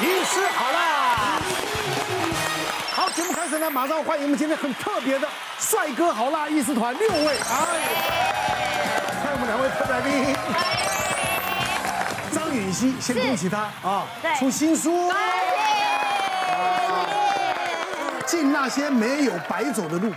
医师好啦。好，节目开始呢，马上欢迎我们今天很特别的帅哥好辣医师团六位，哎，欢迎我们两位特来宾。张允熙，先恭喜他啊，出新书。敬那些没有白走的路。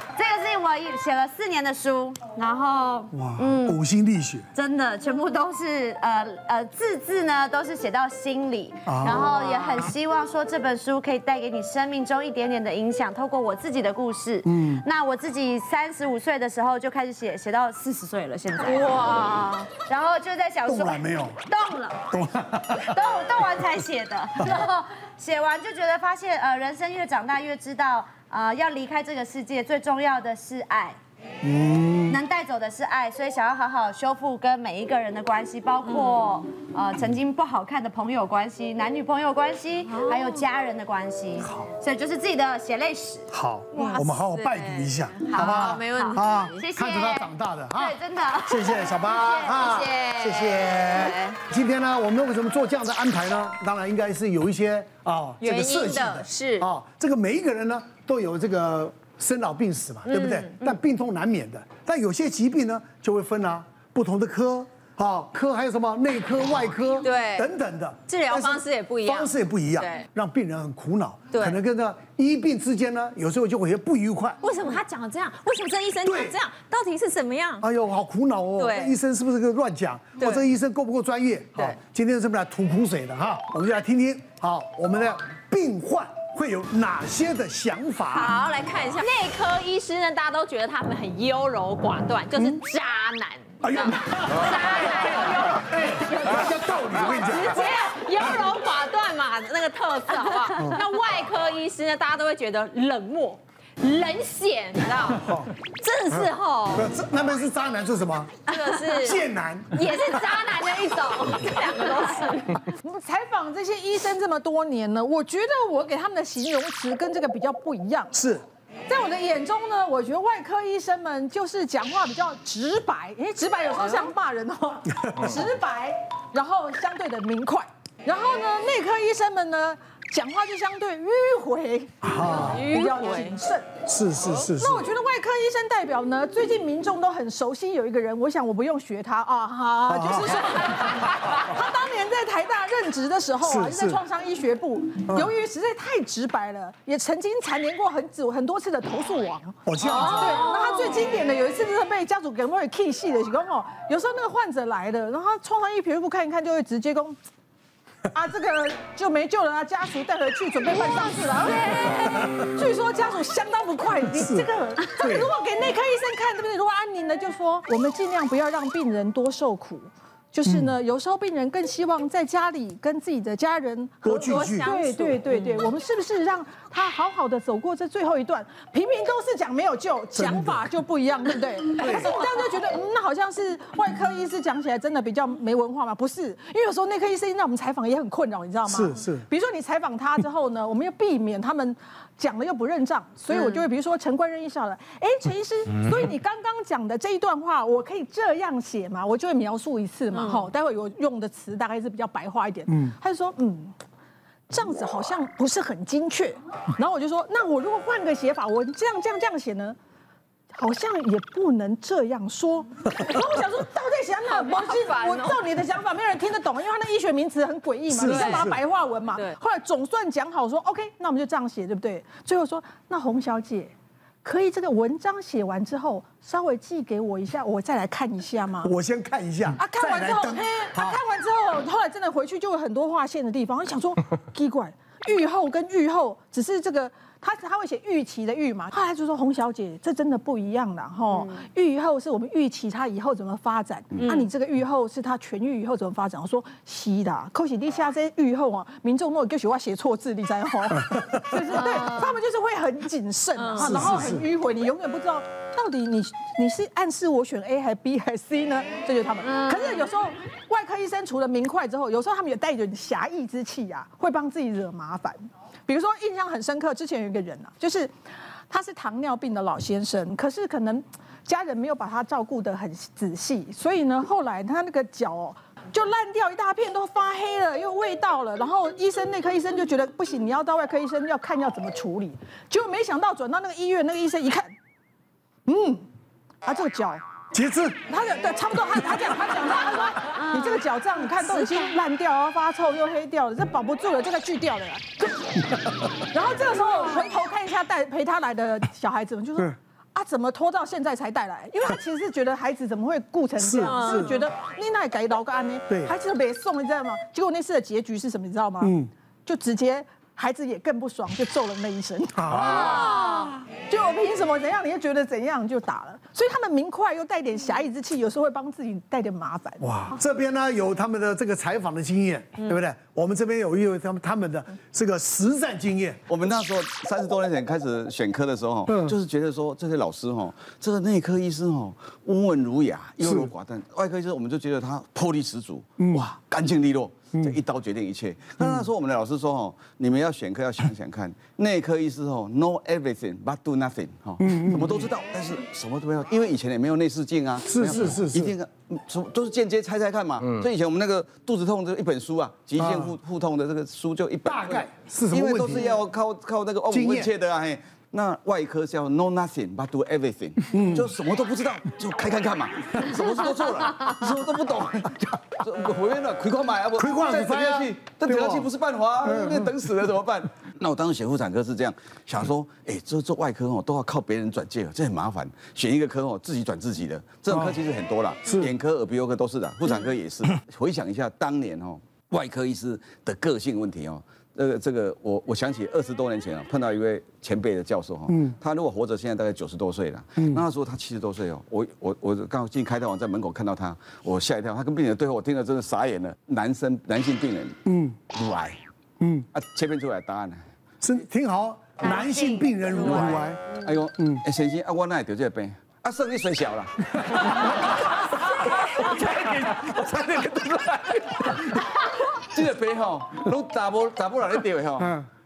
写了四年的书，然后哇，呕心沥血，真的全部都是呃呃字字呢都是写到心里，然后也很希望说这本书可以带给你生命中一点点的影响，透过我自己的故事。嗯，那我自己三十五岁的时候就开始写，写到四十岁了，现在。哇，然后就在想说动了没有？动了，动了，动动完才写的，然后。写完就觉得发现，呃，人生越长大越知道，呃，要离开这个世界最重要的是爱，嗯，能带走的是爱，所以想要好好修复跟每一个人的关系，包括呃曾经不好看的朋友关系、男女朋友关系，还有家人的关系，好，所以就是自己的血泪史。好，我们好好拜读一下，好不好？没问题，啊，谢谢。看着他长大的，对，真的。谢谢小八，啊，谢谢，谢谢。今天呢，我们为什么做这样的安排呢？当然应该是有一些。啊，这个设计的是啊，这个每一个人呢都有这个生老病死嘛，对不对？但病痛难免的，但有些疾病呢就会分啊不同的科，啊科还有什么内科、外科，对，等等的治疗方式也不一样，方式也不一样，对，让病人很苦恼，对，可能跟这医病之间呢有时候就会有不愉快。为什么他讲的这样？为什么这医生讲这样？到底是什么样？哎呦，好苦恼哦！对，医生是不是个乱讲？或这个医生够不够专业？好，今天是不是来吐苦水的哈？我们就来听听。好，我们的病患会有哪些的想法？好，来看一下。内科医师呢，大家都觉得他们很优柔寡断，就是渣男。哎呀，渣男，哎，有道理，我跟你讲，直接优柔寡断嘛，那个特色好不好？那外科医师呢，大家都会觉得冷漠。冷血，你知道？真的是吼。这那边是渣男，是什么？这个是贱男，也是渣男的一种。这两个都是。我们采访这些医生这么多年呢，我觉得我给他们的形容词跟这个比较不一样。是，在我的眼中呢，我觉得外科医生们就是讲话比较直白，因为直白有时候像骂人 哦，直白，然后相对的明快。然后呢，内科医生们呢？讲话就相对迂回，啊，比较谨慎。是是是。那我觉得外科医生代表呢，最近民众都很熟悉有一个人，我想我不用学他啊，哈，就是说，他当年在台大任职的时候啊，就在创伤医学部，由于实在太直白了，也曾经蝉联过很久很多次的投诉王。哦，这样子。对，那他最经典的有一次就是被家属给会 K 戏的，是讲哦，有时候那个患者来了，然后创伤医学部看一看，就会直接讲。啊，这个就没救了啊！家属带回去准备办丧事了。据说家属相当不快，你这个这个如果给内科医生看，对不对？如果安宁的就说，我们尽量不要让病人多受苦。就是呢，有时候病人更希望在家里跟自己的家人多聚聚。对对对对，我们是不是让他好好的走过这最后一段？平平都是讲没有救，讲法就不一样，对不对？可是这样就觉得，嗯，那好像是外科医师讲起来真的比较没文化吗？不是，因为有时候内科医生让我们采访也很困扰，你知道吗？是是。比如说你采访他之后呢，我们要避免他们。讲了又不认账，所以我就会比如说陈冠任医生了，哎，陈医师，所以你刚刚讲的这一段话，我可以这样写嘛？我就会描述一次嘛，好，待会有用的词大概是比较白话一点。嗯，他就说，嗯，这样子好像不是很精确，然后我就说，那我如果换个写法，我这样这样这样写呢？好像也不能这样说，然后我想说，到底想哪？我我照你的想法，没有人听得懂，因为他那医学名词很诡异嘛，你要把它白话文嘛。后来总算讲好说，OK，那我们就这样写，对不对？最后说，那洪小姐，可以这个文章写完之后，稍微寄给我一下，我再来看一下吗？我先看一下。啊，看完之后，嘿，啊，看完之后，后来真的回去就有很多划线的地方，我想说，奇怪，愈后跟愈后只是这个。他他会写预期的预嘛，后来就说洪小姐，这真的不一样了哈。预后是我们预期他以后怎么发展，那你这个预后是他痊愈以后怎么发展？我说是的，可是你下这些预后啊，民众如果就喜欢写错字，你知道吗？就是对，他们就是会很谨慎，然后很迂回，你永远不知道到底你你是暗示我选 A 还是 B 还是 C 呢？这就是他们。可是有时候外科医生除了明快之后，有时候他们也带着侠义之气啊，会帮自己惹麻烦。比如说印象很深刻，之前有一个人啊，就是他是糖尿病的老先生，可是可能家人没有把他照顾得很仔细，所以呢，后来他那个脚哦就烂掉一大片，都发黑了，又味道了。然后医生内科医生就觉得不行，你要到外科医生要看要怎么处理。结果没想到转到那个医院，那个医生一看，嗯，啊这个脚截肢，他的对差不多，他他讲他讲他说，你这个脚这样，你看都已经烂掉，然后发臭又黑掉了，这保不住了，这个锯掉了。然后这个时候回头看一下带陪他来的小孩子们，就说。他怎么拖到现在才带来？因为他其实是觉得孩子怎么会顾成这样，是觉得你那改老干呢？对，孩子都没送，你知道吗？结果那次的结局是什么？你知道吗？嗯，就直接。孩子也更不爽，就揍了那医生。啊！就我凭什么怎样，你就觉得怎样就打了。所以他们明快又带点侠义之气，有时候会帮自己带点麻烦。哇！这边呢有他们的这个采访的经验，对不对？我们这边有一位他们他们的这个实战经验。我们那时候三十多年前开始选科的时候，就是觉得说这些老师哈，这个内科医生哦温文儒雅、优柔寡断，外科医生我们就觉得他魄力十足，哇，干净利落。这一刀决定一切。那那时候我们的老师说：“哦，你们要选科要想想看，内科医师哦，know everything but do nothing，哈，什么都知道，但是什么都没有，因为以前也没有内视镜啊，是是是，一定什么都是间接猜猜看嘛。所以以前我们那个肚子痛就一本书啊，急性腹腹痛的这个书就一本，大概是什么？因为都是要靠靠那个望闻问切的啊，嘿。”那外科叫 know nothing but do everything，就什么都不知道，就开看看嘛，什么事都做了，什么都不懂，就回院了，亏光买啊不，亏光再等下去，再等下去不是办法，那等死了怎么办？那我当时选妇产科是这样想说，哎，这做外科哦都要靠别人转介，这很麻烦，选一个科哦自己转自己的，这种科其实很多啦，眼科、耳鼻喉科都是的，妇产科也是。回想一下当年哦，外科医师的个性问题哦。这个这个，我我想起二十多年前啊，碰到一位前辈的教授哈，他如果活着，现在大概九十多岁了。嗯那他说他七十多岁哦，我我我刚进开刀房在门口看到他，我吓一跳。他跟病人对话，我听了真的傻眼了。男生男性病人，嗯，乳癌，嗯啊，切片出来答案呢？是挺好，男性病人乳癌。哎呦，嗯，先生啊，我那也得这个病？啊，肾你水小了。我差点，我差点跟出来。这个飞吼，拢查某查某人咧得的吼，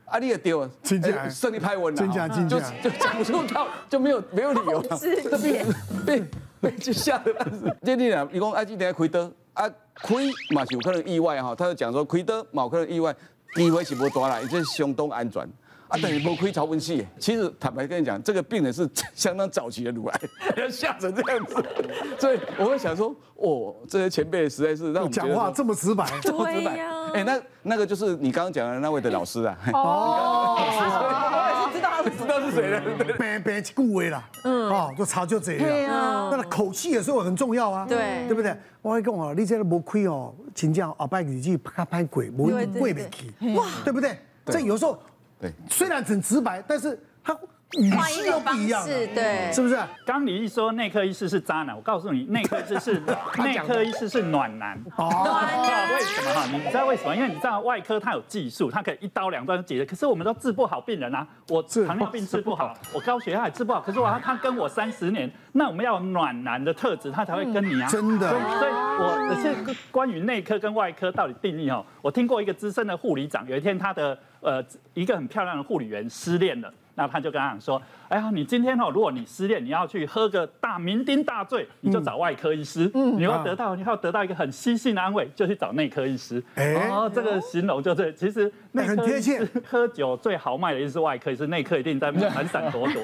啊，你也丢，真假？胜利拍稳了，就就讲不出道，就没有没有理由，这被被被就吓得半死。这里呢，伊讲啊，今天开刀啊，亏嘛是有可能意外哈，他就讲说开刀嘛有可能意外，机会是无大啦，这相当安全。啊，等于没亏曹文戏。其实坦白跟你讲，这个病人是 相当早期的乳癌，要吓成这样子，所以我会想说，哦，这些前辈实在是让我们讲话这么直白，这么直白。哎，那那个就是你刚刚讲的那位的老师啊。哦，我也是知道，知道是谁了。别别去顾威了，嗯，哦，就查就这样。对啊，那个口气也是很重要啊，对，对不对？我会跟我你这个没亏哦，请教阿拜日记拍拍鬼，没贵没气，哇，对不对？这有时候。对，虽然很直白，但是他语气又不一样，是，对，是不是？刚你一说内科医师是渣男，我告诉你，内科医师是 内科医师是暖男。哦，为什么哈？你知道为什么？因为你知道外科它有技术，它可以一刀两断就解决。可是我们都治不好病人啊，我糖尿病治不好，我高血压也治不好。可是我要他跟我三十年，那我们要有暖男的特质，他才会跟你啊。真的。所以我是关于内科跟外科到底定义哦，我听过一个资深的护理长，有一天他的。呃，一个很漂亮的护理员失恋了，那他就跟他讲说：“哎呀，你今天哦，如果你失恋，你要去喝个大酩酊大醉，你就找外科医师，嗯，你要得到，你要得到一个很细心的安慰，就去找内科医师。哎，哦，这个形容就是，其实内科医师喝酒最豪迈的意思是外科医师，内科一定在闪闪躲躲。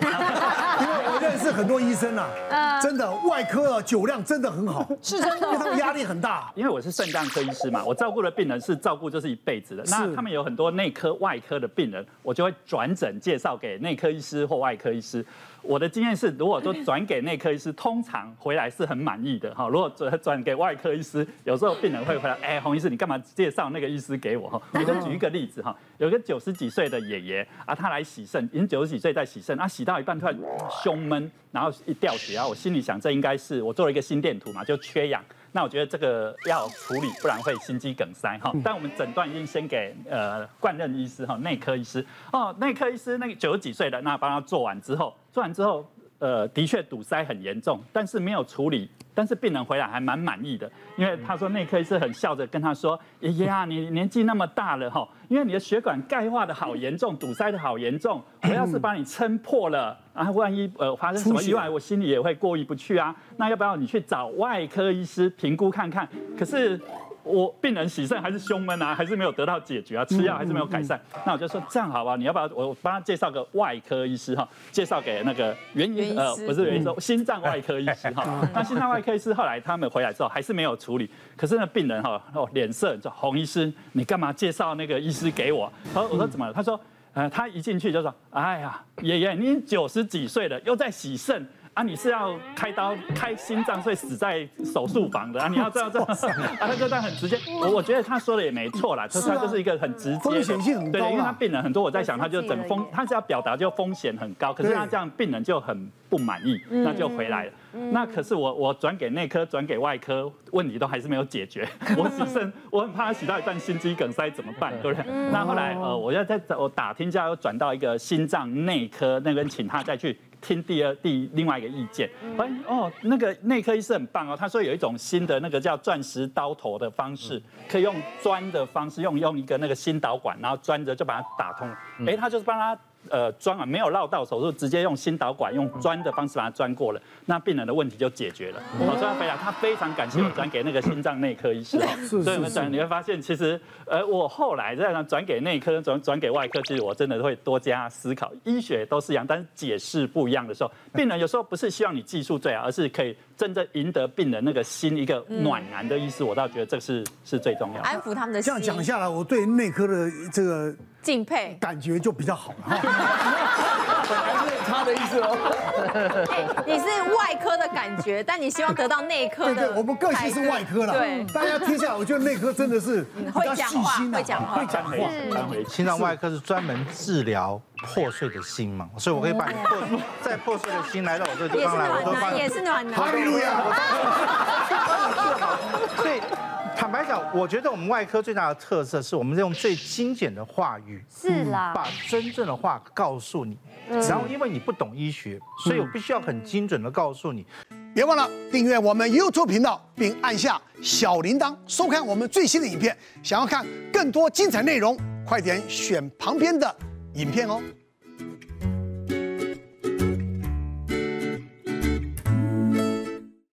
因为我认识很多医生啊，真的外科酒量真的很好，是真的，因为他们压力很大。因为我是肾脏科医师嘛，我照顾的病人是照顾就是一辈子的，那他们有很多内科。外科的病人，我就会转诊介绍给内科医师或外科医师。我的经验是，如果说转给内科医师，通常回来是很满意的哈。如果转转给外科医师，有时候病人会回来，哎，洪医师，你干嘛介绍那个医师给我？哈，我就举一个例子哈，有个九十几岁的爷爷啊，他来洗肾，已经九十几岁在洗肾，啊，洗到一半突然胸闷，然后一掉血，然后我心里想，这应该是我做了一个心电图嘛，就缺氧。那我觉得这个要处理，不然会心肌梗塞哈。但我们诊断已经先给呃冠任医师哈，内科医师哦，内科医师那个九十几岁的，那帮他做完之后，做完之后。呃，的确堵塞很严重，但是没有处理，但是病人回来还蛮满意的，因为他说内科医师很笑着跟他说：“爷爷啊，你年纪那么大了哈，因为你的血管钙化的好严重，堵塞的好严重，我要是把你撑破了，然后万一呃发生什么意外，我心里也会过意不去啊。那要不要你去找外科医师评估看看？可是。我病人洗肾还是胸闷啊，还是没有得到解决啊，吃药还是没有改善。那我就说这样好吧，你要不要我帮他介绍个外科医师哈，介绍给那个原因呃不是原因说心脏外科医师哈。那心脏外科医师后来他们回来之后还是没有处理，可是那病人哈哦脸色就洪医师，你干嘛介绍那个医师给我？他说我说怎么了？他说呃他一进去就说哎呀爷爷您九十几岁了又在洗肾。啊，你是要开刀开心脏，所以死在手术房的啊？你要这样这样 啊？他就这样很直接，我我觉得他说的也没错啦，就是他就是一个很直接，风险性很高，对，因为他病人很多，我在想，他就整个风，他是要表达就风险很高，可是他这样病人就很不满意，那就回来了。那可是我我转给内科，转给外科，问题都还是没有解决。我只剩，我很怕他洗到一半心肌梗塞怎么办？对不对？那后来呃，我要再我打听一下，又转到一个心脏内科那边，请他再去。听第二第另外一个意见，哎哦，那个内科医师很棒哦，他说有一种新的那个叫钻石刀头的方式，可以用钻的方式，用用一个那个心导管，然后钻着就把它打通，哎，他就是帮他。呃，钻啊，没有绕道手术，直接用心导管，用钻的方式把它钻过了，那病人的问题就解决了。好，所以他非常，他非常感谢我转给那个心脏内科医师。所以我们转，你会发现，其实，呃，我后来在那转给内科，转转给外科，其实我真的会多加思考。医学都是一样，但是解释不一样的时候，病人有时候不是希望你技术最好，而是可以真正赢得病人那个心一个暖男的意思。我倒觉得这是是最重要的，安抚他们的心。这样讲下来，我对内科的这个。敬佩，感觉就比较好了。还是他的意思哦。你是外科的感觉，但你希望得到内科的。对对，我们个性是外科了。对，大家听下来，我觉得内科真的是会讲话，会讲话，会讲话。心脏外科是专门治疗破碎的心嘛，所以我可以把你破再破碎的心来到我这个地方来，我都帮也是暖男，哈利路亚，我帮你治好。所以。坦白讲，我觉得我们外科最大的特色是我们用最精简的话语，是啦，把真正的话告诉你。然后因为你不懂医学，所以我必须要很精准的告诉你。别忘了订阅我们 YouTube 频道，并按下小铃铛，收看我们最新的影片。想要看更多精彩内容，快点选旁边的影片哦。